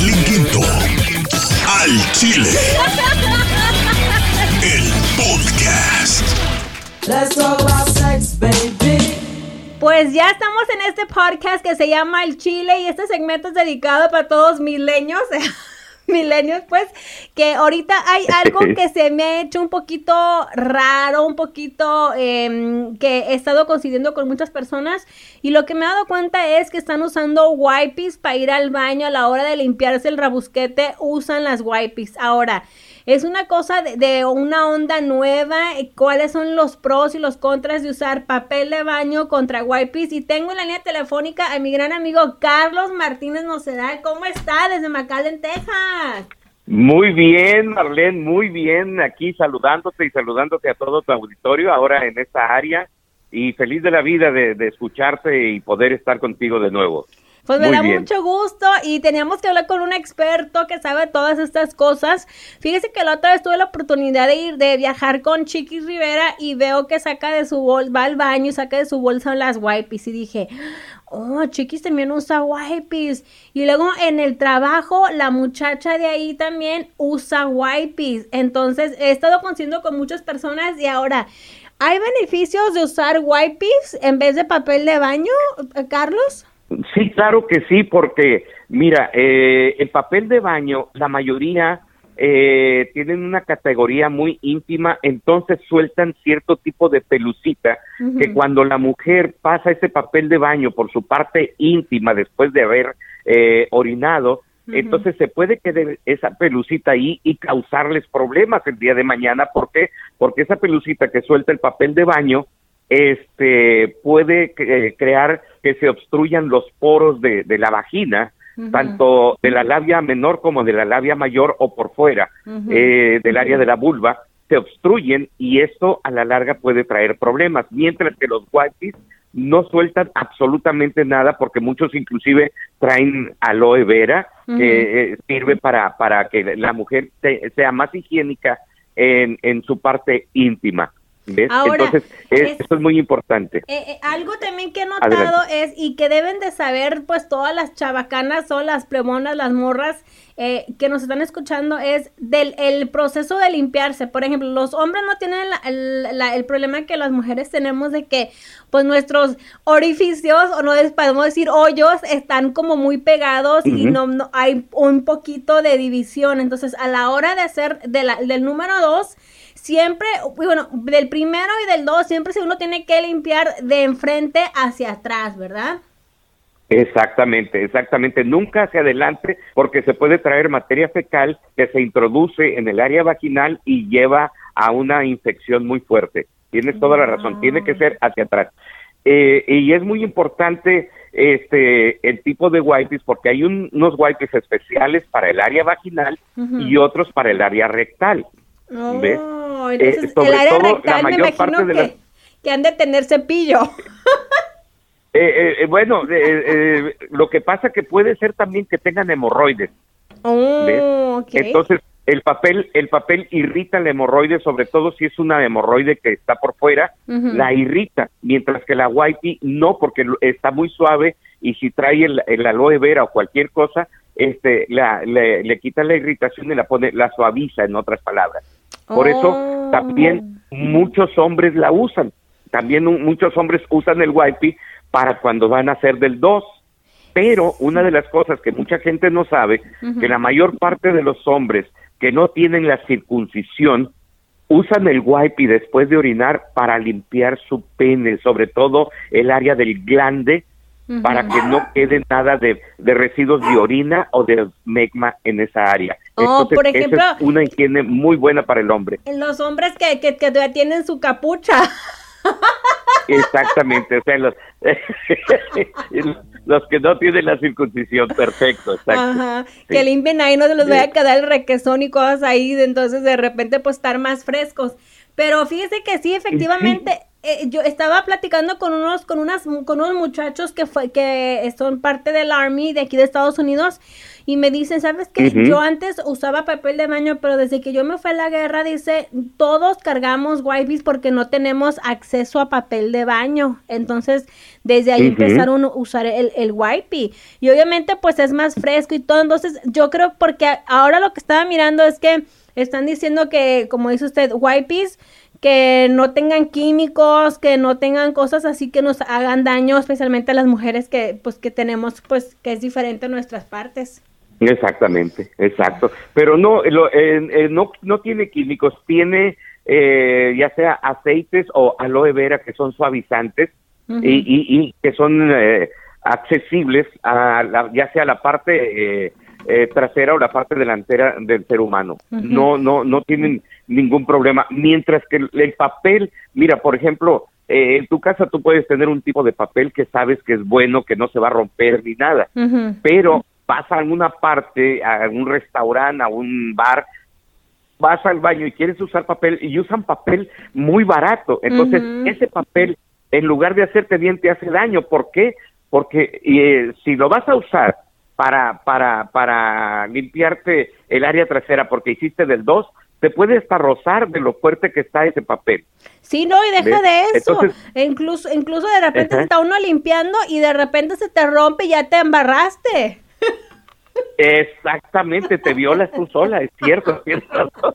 Quinto. Al Chile. El podcast. Let's talk about sex, baby. Pues ya estamos en este podcast que se llama El Chile y este segmento es dedicado para todos milenios. milenios, pues, que ahorita hay algo que se me ha hecho un poquito raro, un poquito em, que he estado coincidiendo con muchas personas y lo que me he dado cuenta es que están usando wipes para ir al baño a la hora de limpiarse el rabusquete, usan las wipes. Ahora, es una cosa de, una onda nueva, cuáles son los pros y los contras de usar papel de baño contra wipes. Y tengo en la línea telefónica a mi gran amigo Carlos Martínez Nocedal. ¿Cómo está desde McAllen, Texas? Muy bien, Marlene, muy bien. Aquí saludándote y saludándote a todo tu auditorio ahora en esta área. Y feliz de la vida de, de escucharte y poder estar contigo de nuevo. Pues me da mucho gusto y teníamos que hablar con un experto que sabe todas estas cosas. Fíjese que la otra vez tuve la oportunidad de ir, de viajar con Chiquis Rivera y veo que saca de su bolsa, va al baño y saca de su bolsa las wipes y dije, oh, Chiquis también usa wipes. Y luego en el trabajo, la muchacha de ahí también usa wipes. Entonces he estado conociendo con muchas personas y ahora, ¿hay beneficios de usar wipes en vez de papel de baño, Carlos? Sí, claro que sí, porque mira, eh, el papel de baño, la mayoría eh, tienen una categoría muy íntima, entonces sueltan cierto tipo de pelucita que cuando la mujer pasa ese papel de baño por su parte íntima después de haber eh, orinado, entonces se puede quedar esa pelucita ahí y causarles problemas el día de mañana. ¿Por qué? Porque esa pelucita que suelta el papel de baño este puede eh, crear que se obstruyan los poros de, la vagina, tanto de la labia menor como de la labia mayor o por fuera eh, del área de la vulva, se obstruyen y esto a la larga puede traer problemas, mientras que los wipes no sueltan absolutamente nada porque muchos inclusive traen aloe vera que eh, sirve para, para que la mujer sea más higiénica en, en su parte íntima. Entonces, eso es muy importante. Eh, eh, algo también que he notado es, y que deben de saber, pues, todas las chabacanas o las plemonas, las morras eh, que nos están escuchando, es del el proceso de limpiarse. Por ejemplo, los hombres no tienen el problema que las mujeres tenemos de que, pues, nuestros orificios, o no podemos decir hoyos, están como muy pegados y no, no, hay un poquito de división. Entonces, a la hora de hacer de la, del número dos, siempre, bueno, del primero y del dos, siempre uno tiene que limpiar de enfrente hacia atrás, ¿verdad? Exactamente, exactamente. Nunca hacia adelante porque se puede traer materia fecal que se introduce en el área vaginal y lleva a una infección muy fuerte. Tienes toda la razón, tiene que ser hacia atrás. Eh, y es muy importante este el tipo de wipes porque hay unos wipes especiales para el área vaginal y otros para el área rectal. Oh, entonces el área rectal me imagino que, que, han de tener cepillo. Eh, eh, bueno, lo que pasa que puede ser también que tengan hemorroides. Oh, Entonces el papel el papel irrita la hemorroide, sobre todo si es una hemorroide que está por fuera, la irrita, mientras que la whitey no, porque está muy suave y si trae el, el aloe vera o cualquier cosa, este, la, le, le quita la irritación y la pone, la suaviza, en otras palabras. Por eso Oh. también muchos hombres la usan. También un- muchos hombres usan el wipey para cuando van a hacer del 2. Pero una de las cosas que mucha gente no sabe, que la mayor parte de los hombres que no tienen la circuncisión usan el wipey después de orinar para limpiar su pene, sobre todo el área del glande, para que no quede nada de, de residuos de orina o de megma en esa área. Oh, por esa ejemplo- es una higiene muy buena para el hombre. Los hombres que, que, que tienen su capucha. Exactamente, o sea, los, los que no tienen la circuncisión, perfecto, exacto. Ajá, Sí. que limpien ahí, no se les vaya a quedar el requesón y cosas ahí, entonces de repente pues estar más frescos. Pero fíjese que sí, efectivamente, eh, yo estaba platicando con unos, con unas, con unos muchachos que fue, que son parte del Army de aquí de Estados Unidos y me dicen, ¿sabes qué? Yo antes usaba papel de baño, pero desde que yo me fui a la guerra, dice, todos cargamos wipes porque no tenemos acceso a papel de baño. Entonces, desde ahí empezaron a usar el, el wipey. Y obviamente, pues es más fresco y todo. Entonces, yo creo porque ahora lo que estaba mirando es que están diciendo que, como dice usted, wipes que no tengan químicos, que no tengan cosas así que nos hagan daño, especialmente a las mujeres que pues que tenemos pues que es diferente en nuestras partes. Exactamente, exacto. Pero no, lo- eh, eh, no, no tiene químicos, tiene eh, ya sea aceites o aloe vera que son suavizantes y, y- y que son eh, accesibles a la- ya sea la parte eh, trasera o la parte delantera del ser humano. No, no, no tienen ningún problema. Mientras que el, el papel, mira, por ejemplo, eh, en tu casa tú puedes tener un tipo de papel que sabes que es bueno, que no se va a romper ni nada pero vas a alguna parte, a algún restaurante, a un bar, vas al baño y quieres usar papel y usan papel muy barato. Entonces, ese papel, en lugar de hacerte bien, te hace daño. ¿Por qué? Porque eh, si lo vas a usar para, para, para limpiarte el área trasera porque hiciste del 2, te puede hasta rozar de lo fuerte que está ese papel. Sí, no, y deja ¿Ves? de eso. Entonces- incluso, incluso de repente se está uno limpiando y de repente se te rompe y ya te embarraste. Exactamente, te violas tú sola, es cierto, tienes razón.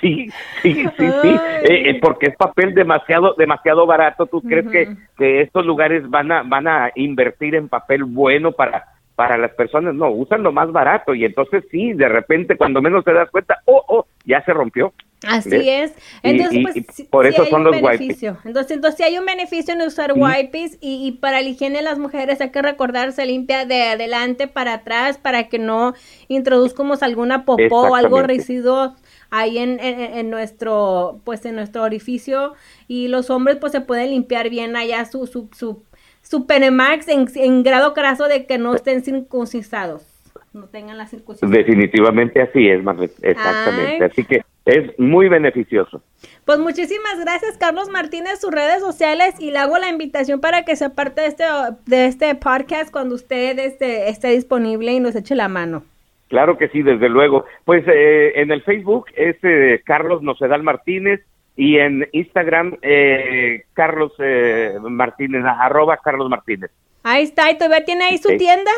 Sí, sí, sí, sí, eh, eh, porque es papel demasiado, demasiado barato. ¿Tú crees que, que estos lugares van a, van a invertir en papel bueno para, para las personas? No, usan lo más barato y entonces sí, de repente cuando menos te das cuenta, oh, oh, ya se rompió. Así ¿Ves? es. Y- Entonces, y- pues, y sí- por sí eso hay son un los wipes. beneficio. Entonces, entonces, sí hay un beneficio en usar wipes y, y para la higiene de las mujeres hay que recordar, se limpia de adelante para atrás para que no introduzcamos alguna popó o algo residuo ahí en, en, en nuestro, pues, en nuestro orificio y los hombres, pues, se pueden limpiar bien allá su, su, su, su penemax en, en grado craso de que no estén circuncisados, no tengan la circuncisión. Definitivamente así es, Marlet, exactamente. Ay. Así que es muy beneficioso. Pues muchísimas gracias, Carlos Martínez, sus redes sociales y le hago la invitación para que sea parte de este, de este podcast cuando usted esté, esté disponible y nos eche la mano. Claro que sí, desde luego. Pues eh, en el Facebook es eh, Carlos Nocedal Martínez y en Instagram eh, Carlos eh, Martínez, arroba Carlos Martínez. Ahí está, ¿y todavía tiene ahí su Sí. tienda?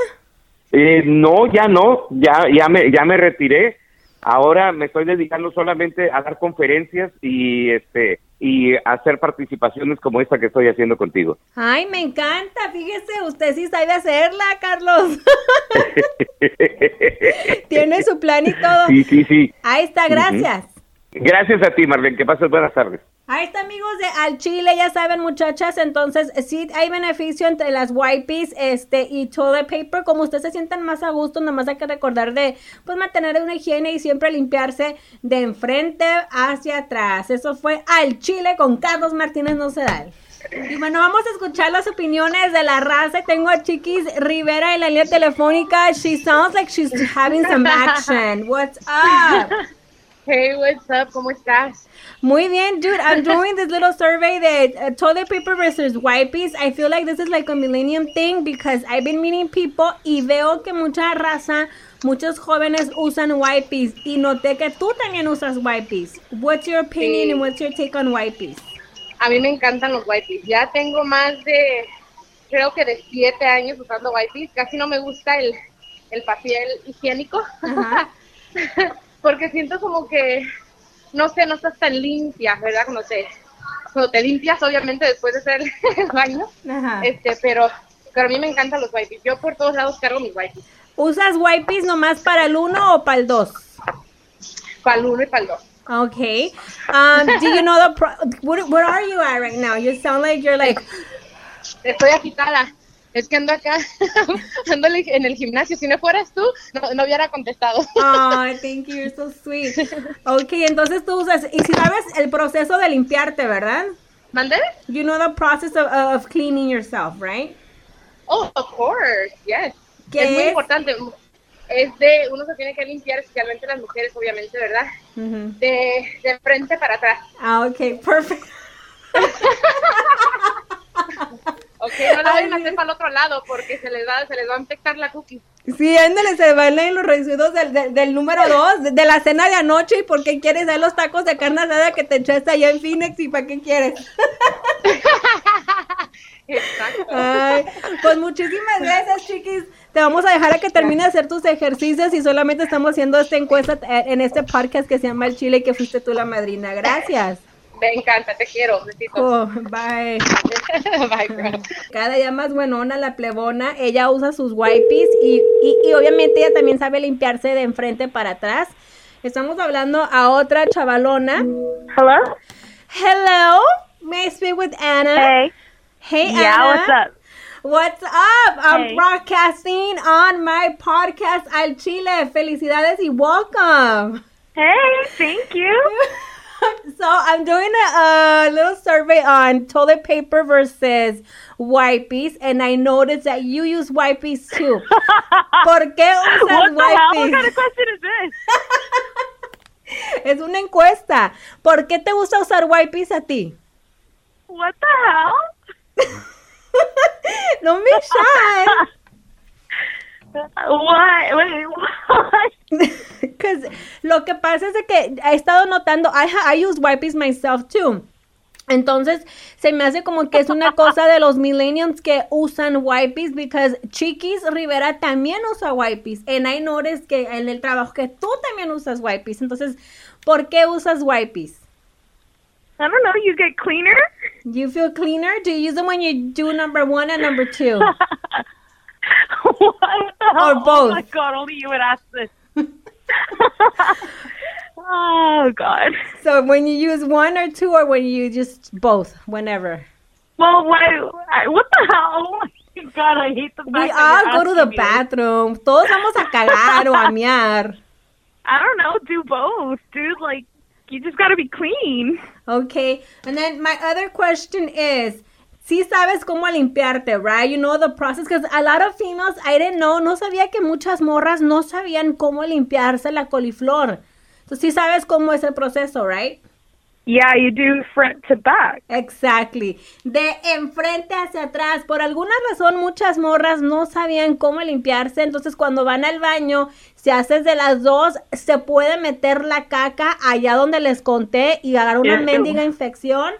Eh, no, ya no, ya, ya, me, ya me retiré. Ahora me estoy dedicando solamente a dar conferencias y este y hacer participaciones como esta que estoy haciendo contigo. Ay, me encanta, fíjese, usted sí sabe hacerla, Carlos. tiene su plan y todo. Sí, sí, sí. Ahí está, gracias. Gracias a ti, Marlene. Que pases buenas tardes. Ahí está, amigos de Al Chile, ya saben, muchachas. Entonces, sí hay beneficio entre las wipes este, y toilet paper. Como ustedes se sientan más a gusto, nada más hay que recordar de pues mantener una higiene y siempre limpiarse de enfrente hacia atrás. Eso fue Al Chile con Carlos Martínez Nocedal. Y bueno, vamos a escuchar las opiniones de la raza. Tengo a Chiquis Rivera en la línea telefónica. She sounds like she's having some action. What's up? Hey, what's up? ¿Cómo estás? Muy bien, dude. I'm doing this little survey de uh, toilet paper versus wipes. I feel like this is like a millennium thing because I've been meeting people y veo que mucha raza, muchos jóvenes usan wipes y noté que tú también usas wipes. What's your opinion Sí. and what's your take on wipes? A mí me encantan los wipes. Ya tengo más de, creo que de siete años usando wipes. Casi no me gusta el, el papel higiénico. Ajá. Porque siento como que, no sé, no estás tan limpia, ¿verdad? Cuando te, cuando te limpias, obviamente, después de hacer el baño. Ajá. Este, pero, pero a mí me encantan los wipes. Yo por todos lados cargo mis wipes. ¿Usas wipes nomás para el uno o para el dos? Para el uno y para el dos. Okay. Um, do you know the pro- where, where are you at right now? You sound like you're like Estoy agitada. Es que ando acá, ando en el gimnasio. Si no fueras tú, no, no hubiera contestado. Oh, thank you, you're so sweet. Ok, entonces tú usas, y si sabes el proceso de limpiarte, ¿verdad? ¿Mandé? You know the process of, of cleaning yourself, right? Oh, of course, yes. ¿Qué es muy es? importante. Es de, uno se tiene que limpiar, especialmente las mujeres, obviamente, ¿verdad? Ujú. De, de frente para atrás. Ah, ok, perfect. Ok, no lo vayan a hacer para el otro lado porque se les va, se les va a infectar la cookie. Sí, ándale, se bailan los residuos del, del, del número dos, de, de la cena de anoche, y por qué quieres ver los tacos de carne asada que te echaste allá en Phoenix, y para qué quieres. Exacto. Ay, pues muchísimas gracias, chiquis. Te vamos a dejar a que termine de hacer tus ejercicios y solamente estamos haciendo esta encuesta eh, en este podcast que se llama El Chile y que fuiste tú la madrina. Gracias. Me encanta, te quiero. Besitos. Oh, bye. Bye, girl. Cada día más buenona la plebona, ella usa sus wipes y, y, y obviamente ella también sabe limpiarse de enfrente para atrás. Estamos hablando a otra chavalona. Hello? Hello, may I speak with Anna? Hey. Hey, Yeah, Anna. what's up? What's up? I'm Hey. broadcasting on my podcast Al Chile. Felicidades y welcome. Hey, thank you. so I'm doing a, a little survey on toilet paper versus wipes, and I noticed that you use wipes too. ¿Por qué usas what the hell? What kind of question is this? Es una encuesta. ¿Por qué te gusta usar wipes a ti? What the hell? no me shy. What? Wait? Because lo que pasa es de que he estado notando, I, I use wipes myself too. Entonces, se me hace como que es una cosa de los millennials que usan wipes, because Chiquis Rivera también usa wipes. And I noticed que en el trabajo que tú también usas wipes. Entonces, ¿por qué usas wipes? I don't know. You get cleaner? You feel cleaner? Do you use them when you do number one and number two? what the hell? Or Oh both. my god, only you would ask this. oh god. so when you use one or two, or when you just both, whenever? Well, why? What the hell? Oh god, I hate the fact We all go to the this. bathroom. Todos vamos a cagar o a mear. I don't know. Do both, dude. Like, you just gotta be clean. Okay. And then my other question is, si sabes cómo limpiarte, right? You know the process because a lot of females, I didn't know, no sabía que muchas morras no sabían cómo limpiarse la coliflor. Entonces sí sabes cómo es el proceso, right? Yeah, you do front to back. Exactly. De enfrente hacia atrás. Por alguna razón, muchas morras no sabían cómo limpiarse. Entonces, cuando van al baño, si haces de las dos, se puede meter la caca allá donde les conté y agarrar una Ew. mendiga infección.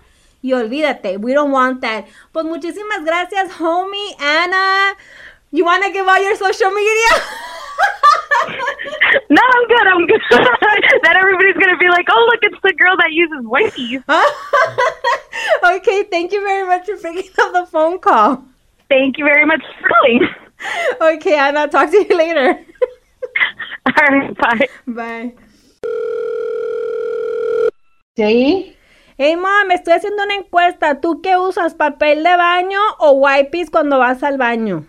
Y olvídate, we don't want that. Pues muchísimas gracias, homie, Ana. You want to give out your social media? No, I'm good. I'm good. then everybody's gonna be like, "Oh, look, it's the girl that uses wipes." okay, thank you very much for picking up the phone call. Thank you very much for calling. Okay, Ana, talk to you later. All right, bye. Bye. Sí, Hey, mom, estoy haciendo una encuesta. ¿Tú qué usas, papel de baño o wipes cuando vas al baño?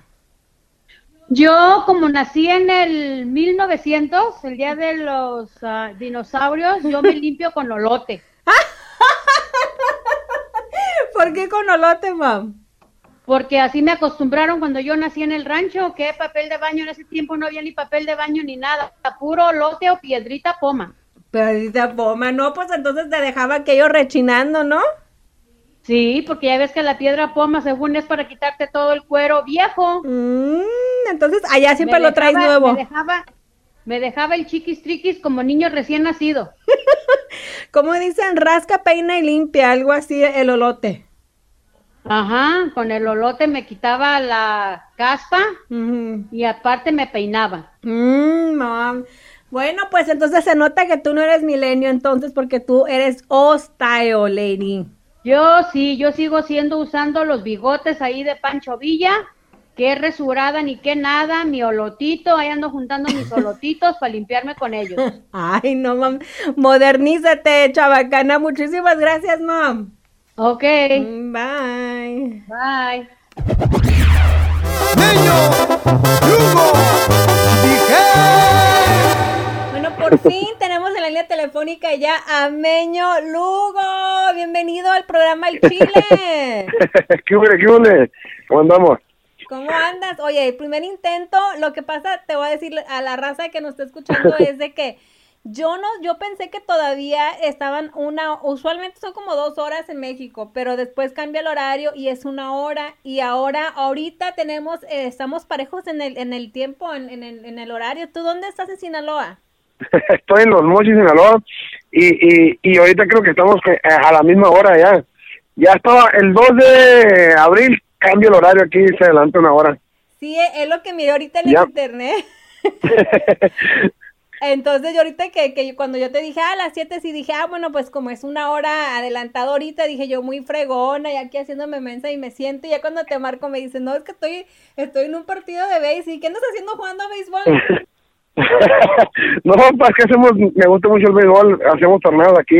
yo como nací en el 1900, el día de los ah, dinosaurios, yo me limpio con olote, ¿Por qué con olote, mom? porque así me acostumbraron cuando yo nací en el rancho, que papel de baño en ese tiempo no había ni papel de baño ni nada, puro olote o piedrita poma. Pedita poma, no, pues entonces te dejaba aquello rechinando, ¿no? Sí, porque ya ves que la piedra poma según es para quitarte todo el cuero viejo. Mm, entonces allá siempre Me lo traes nuevo. Me dejaba, me dejaba el chiquis triquis como niño recién nacido. Como dicen, rasca, peina y limpia, algo así el olote. Ajá, con el olote me quitaba la caspa y aparte me peinaba. Mm, mom. Bueno, pues entonces se nota que tú no eres milenio entonces porque tú eres style, lady. Yo sí, yo sigo siendo usando los bigotes ahí de Pancho Villa, que resurada ni que nada, mi olotito, ahí ando juntando mis olotitos para limpiarme con ellos. Ay, no, mam. Modernízate, chabacana. Muchísimas gracias, mom. Ok, Mm, Bye. bye. Niño, Hugo, dije. Por fin tenemos en la línea telefónica ya a Meño Lugo. Bienvenido al programa El Chile. ¿Qué huele, qué huele? ¿Cómo andamos? ¿Cómo andas? Oye, el primer intento, lo que pasa, te voy a decir a la raza que nos está escuchando es de que Yo no, yo pensé que todavía estaban una, usualmente son como dos horas en México, pero después cambia el horario y es una hora y ahora, ahorita tenemos, eh, estamos parejos en el, en el tiempo, en, en el, en el horario. ¿Tú dónde estás en Sinaloa? Estoy en Los Mochis, Sinaloa, y, y, y ahorita creo que estamos eh, a la misma hora ya. Ya estaba, el 2 de abril cambia el horario aquí, se adelanta una hora. Sí, es lo que miré ahorita en el internet. Entonces yo ahorita que, que cuando yo te dije "Ah, a las 7 sí dije, ah, bueno, pues como es una hora adelantado ahorita, dije yo muy fregona y aquí haciéndome mensa y me siento y ya cuando te marco me dice, no, es que estoy, estoy en un partido de béisbol, ¿y qué andas haciendo jugando a béisbol? no, pues que hacemos, me gusta mucho el béisbol, hacemos torneos aquí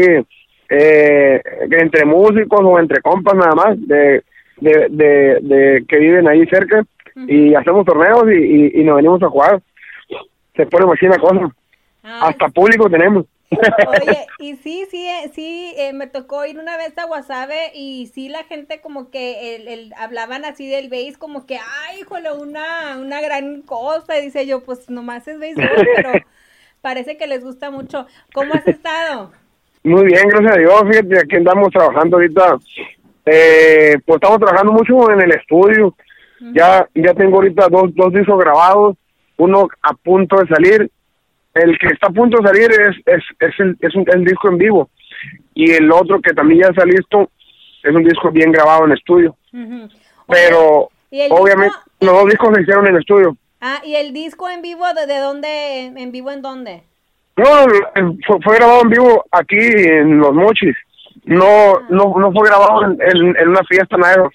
eh, entre músicos o entre compas nada más, de, de, de, de que viven ahí cerca, y hacemos torneos y, y, y nos venimos a jugar. Se pone machina cosa. Hasta público tenemos. Oye, y sí, sí, eh, sí, eh, me tocó ir una vez a Guasave y sí la gente como que el, el- hablaban así del béis como que, ay, híjole, una, una gran cosa. Y dice yo, pues nomás es béisbol, pero parece que les gusta mucho. ¿Cómo has estado? Muy bien, gracias a Dios. Fíjate, aquí andamos trabajando ahorita. Eh, pues estamos trabajando mucho en el estudio. Ya ya tengo ahorita dos, dos discos grabados, uno a punto de salir. El que está a punto de salir es, es, es, el, es un, el disco en vivo. Y el otro que también ya está listo es un disco bien grabado en estudio. Ujú. Pero ¿y el obviamente disco- los dos discos se hicieron en estudio. Ah, ¿y el disco en vivo de, de dónde? ¿En vivo en dónde? No, el- fue, fue grabado en vivo aquí en Los Mochis. No, no, no fue grabado en, en- en una fiesta, nada.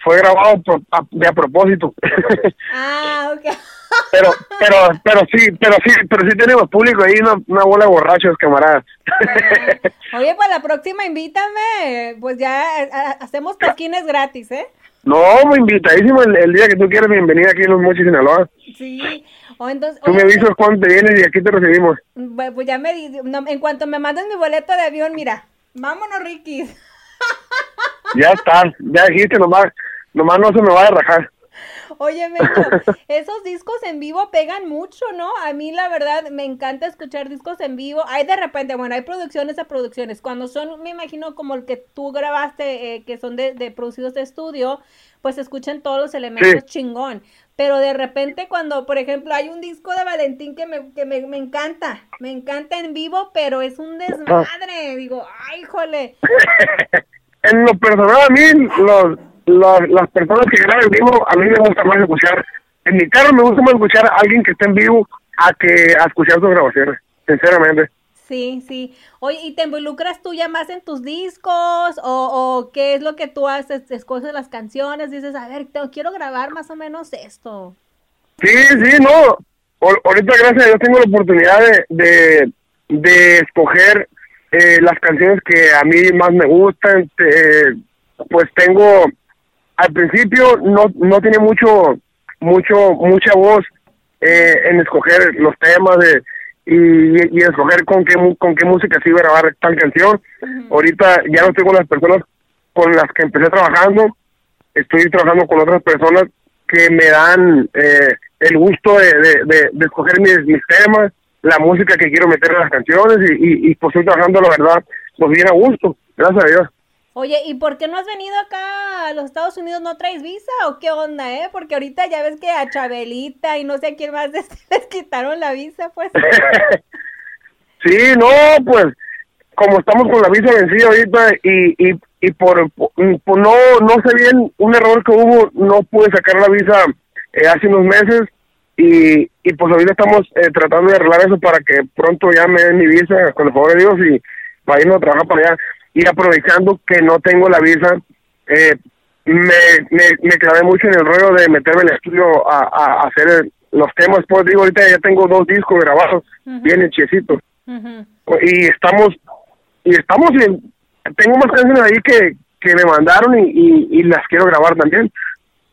Fue grabado a- de a propósito. Ah, ok. Pero, pero, pero sí, pero sí, pero sí tenemos público ahí, una, una bola de borrachos, camaradas. Oye, pues la próxima invítame, pues ya eh, ha- hacemos toquines gratis, ¿eh? no, muy invitadísimo el, el día que tú quieras, bienvenida aquí en Los Mochis, Sinaloa. Sí. O entonces, Tú me oye, avisas cuándo te vienes y aquí te recibimos. pues ya me no, en cuanto me mandes mi boleto de avión, mira, vámonos, Ricky. Ya está, ya dijiste, nomás, nomás no se me vaya a rajar. Oye, Meño, esos discos en vivo pegan mucho, ¿no? A mí la verdad me encanta escuchar discos en vivo. Hay de repente, bueno, hay producciones a producciones. Cuando son, me imagino, como el que tú grabaste, eh, que son de, de producidos de estudio, pues escuchan todos los elementos chingón. Pero de repente cuando, por ejemplo, hay un disco de Valentín que me, que me, me encanta, me encanta en vivo, pero es un desmadre. Digo, ay, jole. en lo personal a mí los, las personas que graban en vivo a mí me gusta más escuchar en mi carro me gusta más escuchar a alguien que esté en vivo a que a escuchar sus grabaciones sinceramente Sí, sí. Oye, ¿y te involucras tú ya más en tus discos? ¿O, o qué es lo que tú haces? ¿Escoges las canciones? Dices, a ver, te- quiero grabar más o menos esto. sí sí no O- ahorita gracias a Dios tengo la oportunidad de de, de escoger eh, las canciones que a mí más me gustan eh, pues tengo al principio no no tenía mucho mucho mucha voz eh, en escoger los temas de y, y escoger con qué con qué música se iba a grabar tal canción. Ahorita ya no tengo las personas con las que empecé trabajando estoy trabajando con otras personas que me dan eh, el gusto de, de, de, de escoger mis, mis temas la música que quiero meter en las canciones y, y, y pues estoy trabajando la verdad pues bien a gusto gracias a Dios Oye, ¿y por qué no has venido acá a los Estados Unidos? ¿No traes visa o qué onda, eh? Porque ahorita ya ves que a Chabelita y no sé a quién más les, les quitaron la visa, pues. Sí, no, pues como estamos con la visa vencida ahorita y, y, y por, por- no no sé bien un error que hubo, no pude sacar la visa eh, hace unos meses y, y pues ahorita estamos eh, tratando de arreglar eso para que pronto ya me den mi visa con el favor de Dios y para irnos a trabajar para allá y aprovechando que no tengo la visa eh, me, me, me clavé mucho en el rollo de meterme en el estudio a, a, a hacer los temas. Pues digo ahorita ya tengo dos discos grabados bien hechecitos y estamos y estamos en tengo más canciones ahí que, que me mandaron y, y, y las quiero grabar también.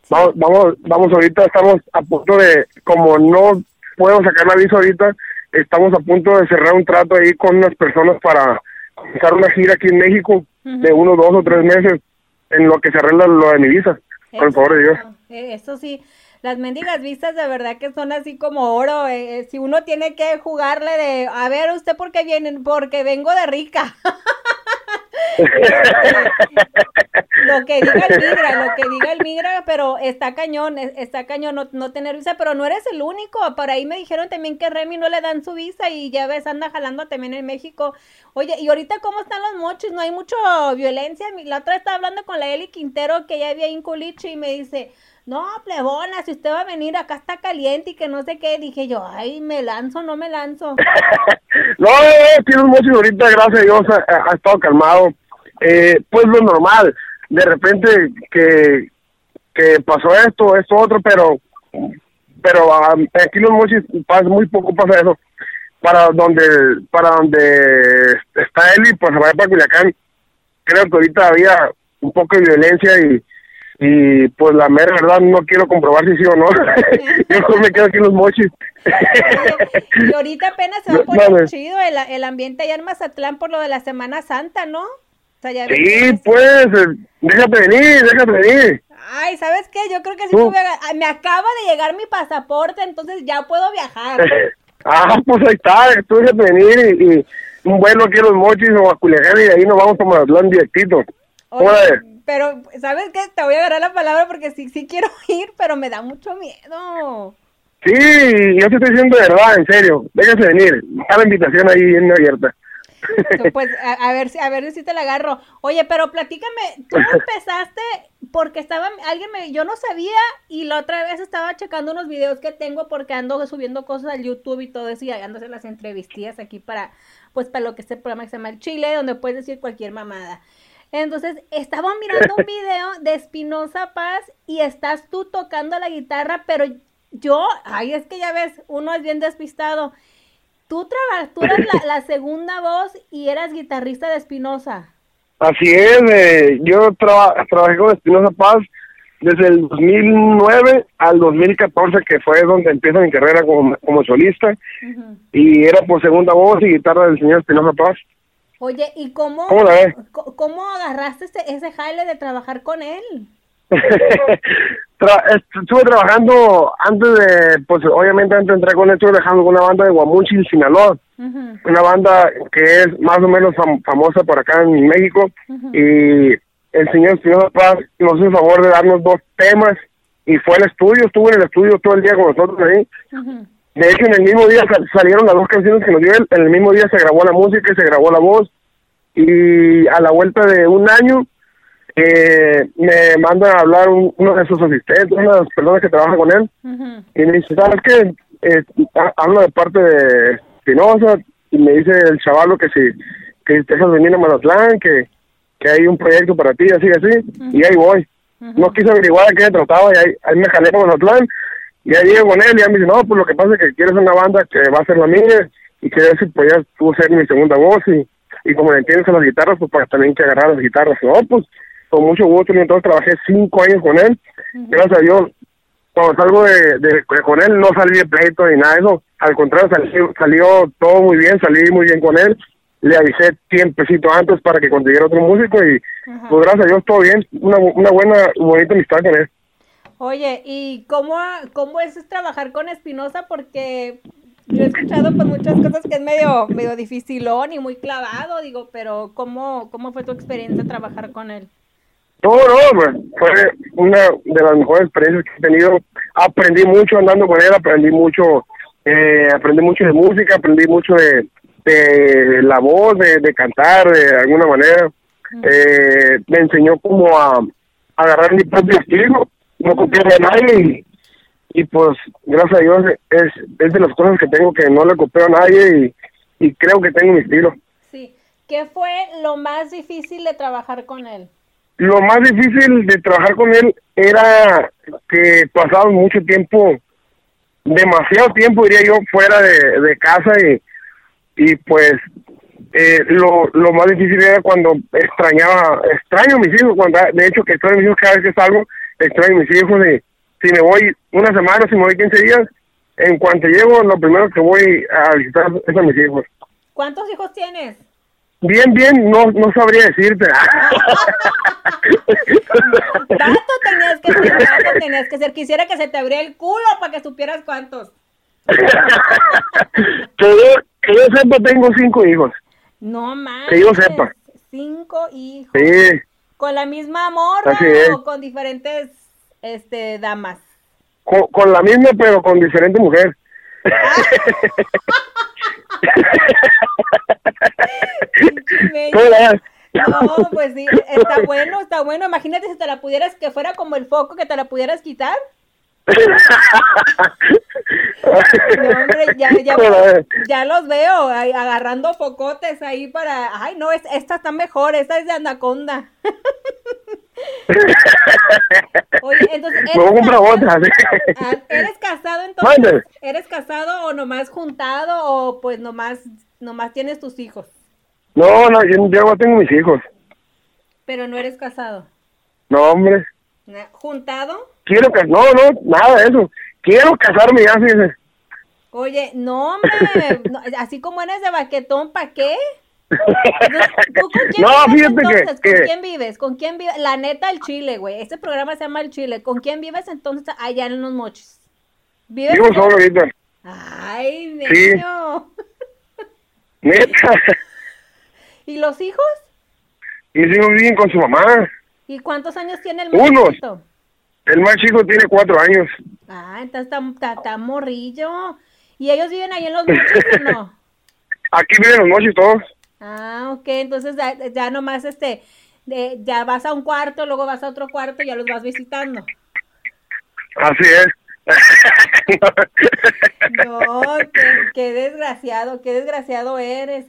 Vamos vamos vamos ahorita estamos a punto de como no puedo sacar la visa ahorita estamos a punto de cerrar un trato ahí con unas personas para comenzar una gira aquí en México de uno dos o tres meses en lo que se arregla lo de mi visa con el favor de Dios Eh, Eso sí, las mendigas vistas de verdad que son así como oro. eh, eh, si uno tiene que jugarle de, a ver, ¿usted por qué vienen? Porque vengo de rica. lo que diga el migra, lo que diga el migra, pero está cañón, es- está cañón no, no tener visa, pero no eres el único. Por ahí me dijeron también que Remy no le dan su visa y ya ves, anda jalando también en México. Oye, y ahorita cómo están los mochis, no hay mucho violencia. La otra estaba hablando con la Eli Quintero que ya había en y me dice, no, plebona, si usted va a venir, acá está caliente y que no sé qué. Dije yo, ay, me lanzo, no me lanzo. No, no, tiene un ahorita, gracias a Dios, ha, estado calmado. Eh, pues lo normal, de repente que, que pasó esto, esto, otro, pero pero ah, aquí los mochis pasa, muy poco pasa eso. Para donde para donde está Eli, pues se va para Culiacán. Creo que ahorita había un poco de violencia y y pues la mera verdad no quiero comprobar si sí o no. Yo me quedo aquí en los mochis. Y ahorita apenas se va a poner chido el, el ambiente allá en Mazatlán por lo de la Semana Santa, ¿no? O sea, ya ves Sí, pues, eh, déjate venir, déjate venir. Ay, ¿sabes qué? Yo creo que sí Tú. me, me acaba de llegar mi pasaporte, entonces ya puedo viajar. ah, pues ahí está, tú déjate venir y, y un vuelo aquí a los mochis o a Culiacán y de ahí nos vamos a Mazatlán directito. Oye. Pero, ¿sabes qué? Te voy a agarrar la palabra porque sí, sí quiero ir, pero me da mucho miedo. Sí, yo te estoy diciendo de verdad, en serio, déjate venir. Está la invitación ahí bien abierta. Pues a, a ver si a ver si te la agarro. Oye, pero platícame, tú empezaste porque estaba alguien me yo no sabía y la otra vez estaba checando unos videos que tengo porque ando subiendo cosas al YouTube y todo eso y haciendo las entrevistillas aquí para pues para lo que este programa que se llama El Chile, donde puedes decir cualquier mamada. Entonces, estaba mirando un video de Espinosa Paz y estás tú tocando la guitarra, pero yo, ay, es que ya ves, uno es bien despistado. Tú, traba- tú eras la, la segunda voz y eras guitarrista de Espinosa. Así es, eh, yo traba- trabajé con Espinosa Paz desde el 2009 al 2014, que fue donde empieza mi carrera como, como solista, y era por segunda voz y guitarra del señor Espinosa Paz. Oye, ¿y cómo, ¿Cómo agarraste ese, ese jale de trabajar con él? Tra- estuve trabajando antes de, pues obviamente antes de entrar con él, estuve trabajando con una banda de Guamuchi, Sinaloa, una banda que es más o menos fam- famosa por acá en México, y el señor Espinosa Paz nos hizo el favor de darnos dos temas, y fue al estudio, estuvo en el estudio todo el día con nosotros ahí, de hecho, en el mismo día sal- salieron las dos canciones que nos dio él. En el mismo día se grabó la música y se grabó la voz. Y a la vuelta de un año, eh, me mandan a hablar un- uno de sus asistentes, una de las personas que trabaja con él. Y me dice, ¿sabes qué? Eh, ha- hablo de parte de Espinosa. Y me dice el chavalo que si que te dejas venir a Mazatlán, que, que hay un proyecto para ti, así, así. Y ahí voy. No quise averiguar de qué trataba y ahí, ahí me jalé con Mazatlán. Y ahí llego con él y ya me dice, no, pues lo que pasa es que quieres una banda que va a ser la mía y que si podías tú ser mi segunda voz y, y como le entiendes a las guitarras, pues para también que agarrar las guitarras. No, pues con mucho gusto. Y entonces trabajé cinco años con él. Gracias a Dios, cuando salgo de, de, de con él no salí de pleito ni nada de eso. Al contrario, salió, salió todo muy bien, salí muy bien con él. Le avisé tiempecito antes para que consiguiera otro músico y pues gracias a Dios todo bien. Una, una buena, bonita amistad con él. Oye, ¿y cómo, cómo es trabajar con Espinosa? Porque yo he escuchado pues muchas cosas que es medio, medio dificilón y muy clavado, digo, pero ¿cómo, cómo fue tu experiencia trabajar con él? No, no, pues, fue una de las mejores experiencias que he tenido. Aprendí mucho andando con él, aprendí mucho, eh, aprendí mucho de música, aprendí mucho de, de la voz, de, de cantar de alguna manera. Eh, me enseñó como a, a agarrar mi propio estilo, no copiar a nadie y, y pues gracias a Dios es, es de las cosas que tengo que no le copio a nadie y, y creo que tengo mi estilo. Sí. ¿Qué fue lo más difícil de trabajar con él? lo más difícil de trabajar con él era que pasábamos mucho tiempo, demasiado tiempo diría yo, fuera de, de casa y, y pues eh, lo, lo más difícil era cuando extrañaba, extraño a mis hijos, cuando de hecho que extraño a mis hijos cada vez que salgo, extraño a mis hijos y si me voy una semana, si me voy 15 días, en cuanto llego lo primero que voy a visitar es a mis hijos. ¿Cuántos hijos tienes? bien, bien, no, no sabría decirte. Tanto tenías que ser, tanto tenías que ser. Quisiera que se te abriera el culo para que supieras cuántos. que, yo, que yo sepa, tengo cinco hijos. No más. Que yo sepa. Cinco hijos. Sí, ¿Con la misma morra o con diferentes este, damas? con, con la misma, pero con diferente mujer. ¿Cómo ves? No, pues sí, está bueno, está bueno. Imagínate si te la pudieras, que fuera como el foco, que te la pudieras quitar. No, hombre, ya, los veo agarrando focotes ahí para. Ay, no, es, esta está mejor, esta es de anaconda. Oye, entonces. Otra. sí. Ah, ¿Eres casado entonces? ¿Eres casado o nomás juntado o pues nomás, nomás tienes tus hijos? No, no, yo, yo ya tengo mis hijos. Pero no eres casado. No, hombre. ¿Juntado? Quiero que no, no, nada de eso. Quiero casarme ya, fíjese. Oye, no, hombre, así como eres de baquetón, ¿para qué? ¿Tú con quién No, vives fíjate que-? ¿Con quién vives? ¿Con quién vives? La neta, el Chile, güey. Este programa se llama El Chile. ¿Con quién vives entonces allá en los mochis? ¿Vives Vivo solo? ahorita. Ay, Sí. niño. Neta. ¿Y los hijos? Mis hijos viven con su mamá. ¿Y cuántos años tiene el Unos. muchachito? El más chico tiene cuatro años. Ah, entonces está, morrillo. ¿Y ellos viven ahí en los mochis o no? Aquí viven los mochis todos. Ah, ok, entonces ya, ya nomás este, de- ya vas a un cuarto, luego vas a otro cuarto y ya los vas visitando. Así es. No, qué, qué desgraciado, qué desgraciado eres.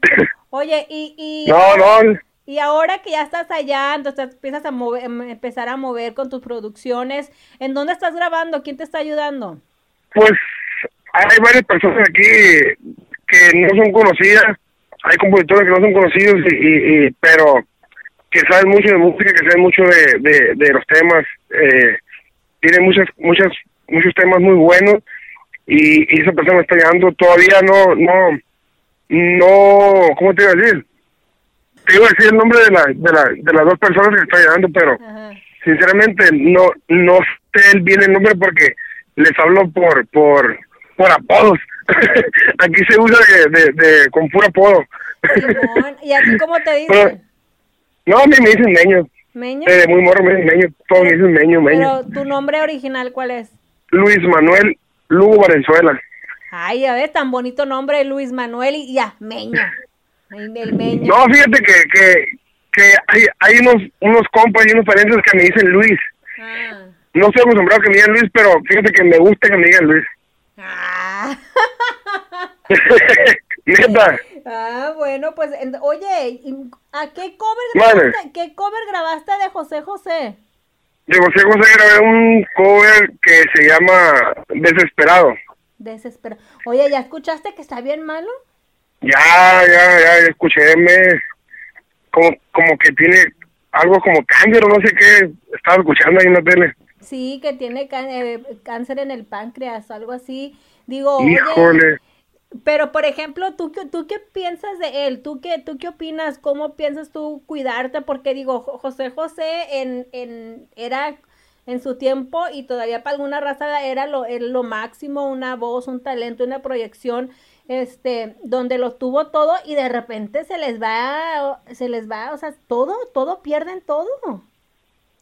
Oye, y, y, No, no. Y ahora que ya estás allá, entonces empiezas a mover, em, empezar a mover con tus producciones, ¿en dónde estás grabando? ¿Quién te está ayudando? Pues hay varias personas aquí que no son conocidas. Hay compositores que no son conocidos, y, pero que saben mucho de música, que saben mucho de, los temas. Eh, tienen muchas, muchas, muchos temas muy buenos y, esa persona está llegando. Todavía no, no, no, ¿cómo te iba a decir? Te iba a decir el nombre de, la, de, la, de las dos personas que está llegando, pero Ajá. sinceramente no no sé bien el nombre porque les hablo por por por apodos aquí se usa de, de, de- con puro apodo ¿y a ti cómo te Pero- dicen? no a mí me dicen meño ¿Meño? desde muy morro me dicen meño todos me dicen meño meño Pero tu nombre original, ¿cuál es? Luis Manuel Lugo Valenzuela Ay, a ver, tan bonito nombre, Luis Manuel y ya, Meño. No fíjate que que que hay hay unos unos compas y unos parientes que me dicen Luis Ah. no estoy acostumbrado a que me digan Luis pero fíjate que me gusta que me digan Luis Ah. neta Ah, bueno, pues, oye, ¿y ¿a qué cover grabaste, qué cover grabaste de José José? de José José grabé un cover que se llama Desesperado Desespero. Oye, ¿ya escuchaste que está bien malo? Ya, ya, ya, ya escuché, me, como, como que tiene algo como cáncer o no sé qué, estaba escuchando ahí en la tele. Sí, que tiene eh, cáncer en el páncreas, algo así. Digo, oye, Híjole, pero por ejemplo, ¿tú, qué- ¿tú qué piensas de él? ¿Tú qué, ¿Tú qué opinas? ¿Cómo piensas tú cuidarte? Porque digo, Jo- José José en, en, era en su tiempo y todavía para alguna raza era lo, era lo máximo, una voz, un talento, una proyección, este, donde lo tuvo todo y de repente se les va, se les va, o sea, todo, todo pierden todo.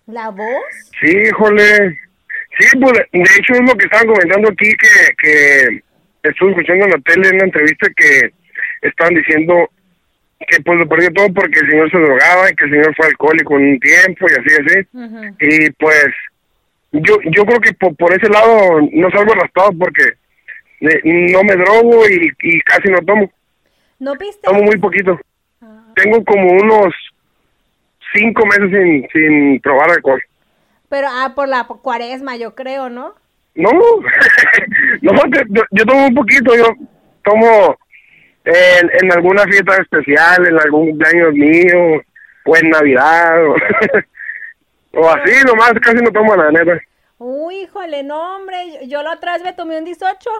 La voz. sí, híjole. Sí, pues de hecho es lo que estaban comentando aquí, que, que estuve escuchando en la tele en una entrevista que estaban diciendo que pues lo perdió todo porque el señor se drogaba y que el señor fue alcohólico en un tiempo y así, así. Y pues yo yo creo que por, por ese lado no salgo arrastrado porque no me drogo y, y casi no tomo. ¿No viste? Tomo muy poquito. Ah. Tengo como unos cinco meses sin, sin probar alcohol. Pero, ah, por la cuaresma, yo creo, ¿no? No, no, te- yo, yo tomo un poquito. Yo tomo en, en alguna fiesta especial, en algún cumpleaños mío, o en Navidad, o, o así, nomás casi no tomo la neta. Uy, híjole, no, hombre, yo, yo la otra vez me tomé un 18.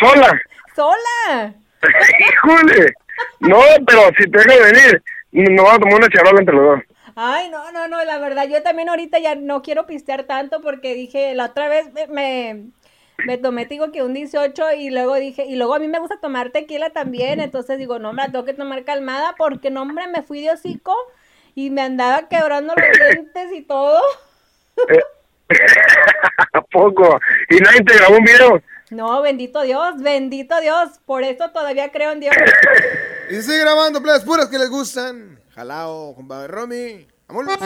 Sola. ¡Sola! Híjole. No, pero si te dejas venir, nos vamos a tomar una charola entre los dos. Ay, no, no, no, la verdad, yo también ahorita ya no quiero pistear tanto porque dije, la otra vez me, me, me tomé, digo que un 18 y luego dije, y luego a mí me gusta tomar tequila también, entonces digo, no, me la tengo que tomar calmada porque, no, hombre, me fui de hocico y me andaba quebrando los dientes y todo. ¿A poco? ¿Y nadie te grabó un video? No, bendito Dios, bendito Dios, por eso todavía creo en Dios. Y sigue grabando playas puras que les gustan. Jalao, compadre Romy. Vámonos.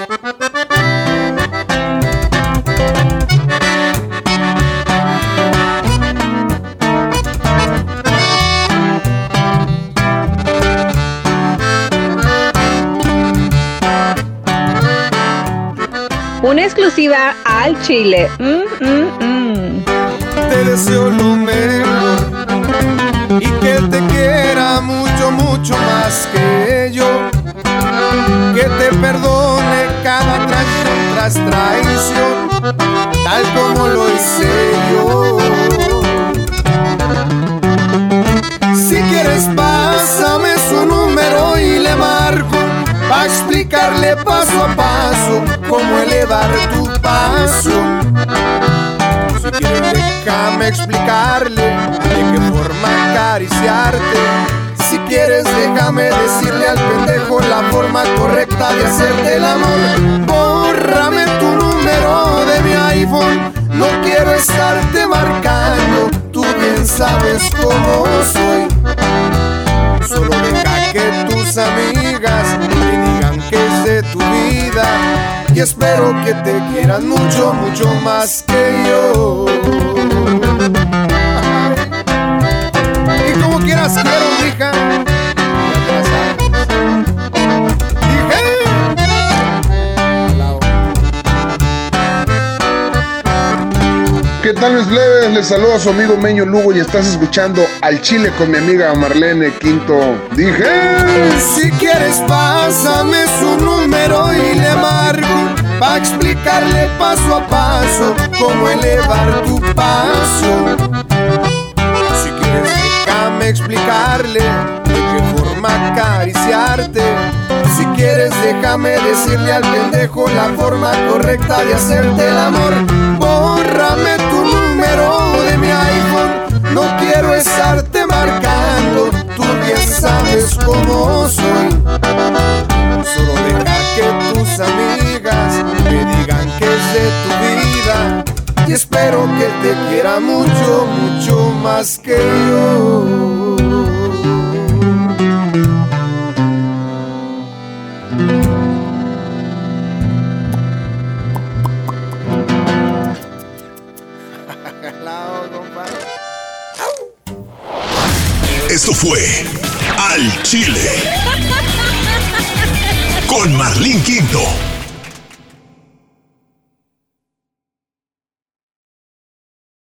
Una exclusiva al Chile. Mm, mm, mm. Te deseo lo mejor y que te quiera mucho, mucho más que yo. Que te perdone cada traición tras traición, tal como lo hice yo. Si quieres, pásame su número y le marco. Pa' explicarle paso a paso cómo elevar tu paso. Déjame explicarle de qué forma acariciarte. Si quieres, déjame decirle al pendejo la forma correcta de hacerte el amor. Bórrame tu número de mi iPhone. No quiero estarte marcando. Tú bien sabes cómo soy. Solo deja que tus amigas te digan que es de tu vida. Y espero que te quieran mucho, mucho más que yo. Y como quieras quiero, hija. ¿Qué tal mis leves? Les saluda su amigo Meño Lugo y estás escuchando al Chile con mi amiga Marlene Quinto. Dije. Si quieres, pásame su número y le marco. Pa' explicarle paso a paso cómo elevar tu paso. Si quieres, déjame explicarle de qué forma acariciarte. Déjame decirle al pendejo la forma correcta de hacerte el amor. Bórrame tu número de mi iPhone. No quiero estarte marcando. Tú bien sabes cómo soy. Solo deja que tus amigas me digan que es de tu vida. Y espero que te quiera mucho, mucho más que yo. Esto fue Al Chile. Con Marlín Quinto.